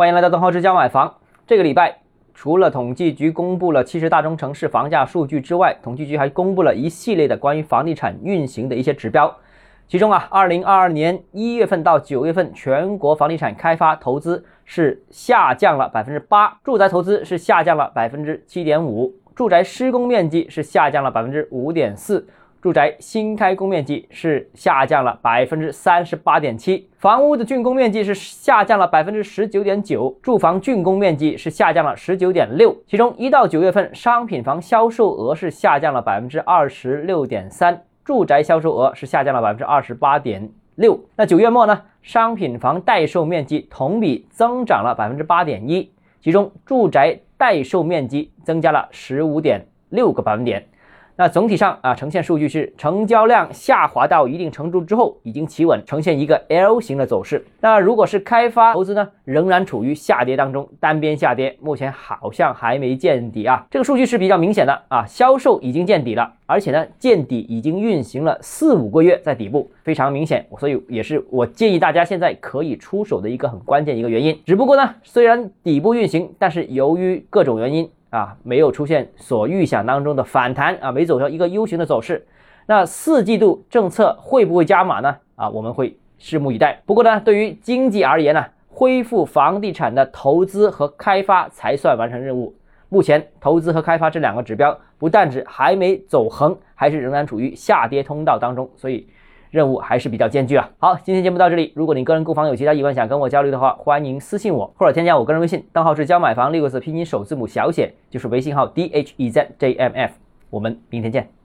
欢迎来到东浩之家买房。这个礼拜，除了统计局公布了七十大中城市房价数据之外，统计局还公布了一系列的关于房地产运行的一些指标。其中啊，二零二二年一月份到九月份，全国房地产开发投资是下降了百分之八，住宅投资是下降了百分之七点五，住宅施工面积是下降了百分之五点四。住宅新开工面积是下降了百分之三十八点七，房屋的竣工面积是下降了百分之十九点九，住房竣工面积是下降了十九点六。其中一到九月份，商品房销售额是下降了百分之二十六点三，住宅销售额是下降了百分之二十八点六。那九月末呢，商品房待售面积同比增长了百分之八点一，其中住宅待售面积增加了十五点六个百分点。那总体上啊，呈现数据是成交量下滑到一定程度之后，已经企稳，呈现一个 L 型的走势。那如果是开发投资呢，仍然处于下跌当中，单边下跌，目前好像还没见底啊。这个数据是比较明显的啊，销售已经见底了，而且呢，见底已经运行了四五个月，在底部非常明显，所以也是我建议大家现在可以出手的一个很关键一个原因。只不过呢，虽然底部运行，但是由于各种原因。啊，没有出现所预想当中的反弹啊，没走上一个 U 型的走势。那四季度政策会不会加码呢？啊，我们会拭目以待。不过呢，对于经济而言呢，恢复房地产的投资和开发才算完成任务。目前投资和开发这两个指标不但只还没走横，还是仍然处于下跌通道当中，所以。任务还是比较艰巨啊！好，今天节目到这里。如果你个人购房有其他疑问想跟我交流的话，欢迎私信我或者添加我个人微信，账号是教买房六个字拼音首字母小写，就是微信号 d h e z j m f。我们明天见。